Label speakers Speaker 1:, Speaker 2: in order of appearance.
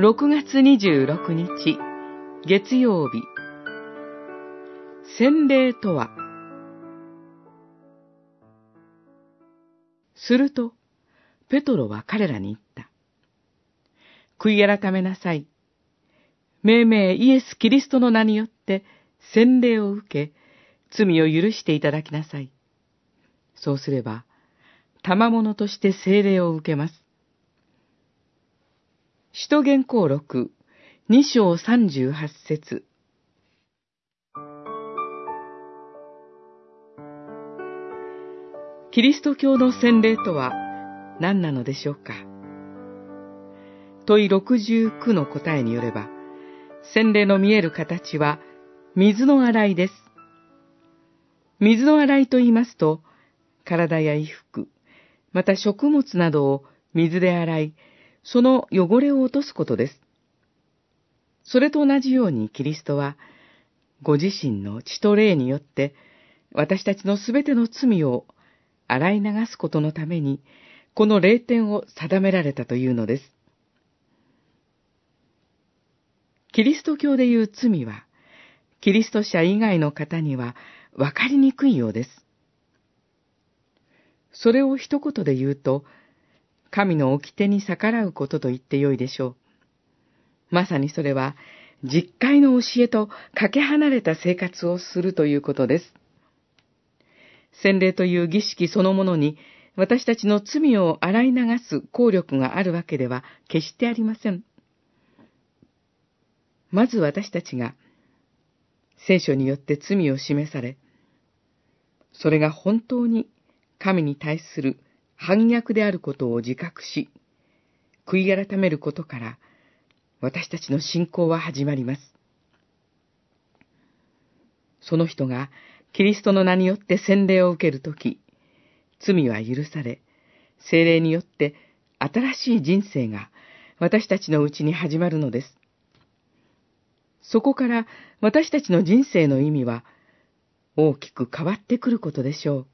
Speaker 1: 6月26日月曜日洗礼とはすると、ペトロは彼らに言った。悔い改めなさい。命名イエス・キリストの名によって洗礼を受け、罪を許していただきなさい。そうすれば、賜物として聖霊を受けます。使徒言行録、二章三十八節。キリスト教の洗礼とは何なのでしょうか？問い69の答えによれば、洗礼の見える形は水の洗いです。水の洗いと言いますと、体や衣服、また食物などを水で洗い、その汚れを落とすことです。それと同じようにキリストは、ご自身の血と霊によって、私たちのすべての罪を洗い流すことのために、この霊点を定められたというのです。キリスト教でいう罪は、キリスト者以外の方には分かりにくいようです。それを一言で言うと、神の掟に逆らうことと言ってよいでしょう。まさにそれは、実会の教えとかけ離れた生活をするということです。洗礼という儀式そのものに、私たちの罪を洗い流す効力があるわけでは決してありません。まず私たちが、聖書によって罪を示され、それが本当に神に対する反逆であることを自覚し、悔い改めることから、私たちの信仰は始まります。その人がキリストの名によって洗礼を受けるとき、罪は許され、精霊によって新しい人生が私たちのうちに始まるのです。そこから私たちの人生の意味は大きく変わってくることでしょう。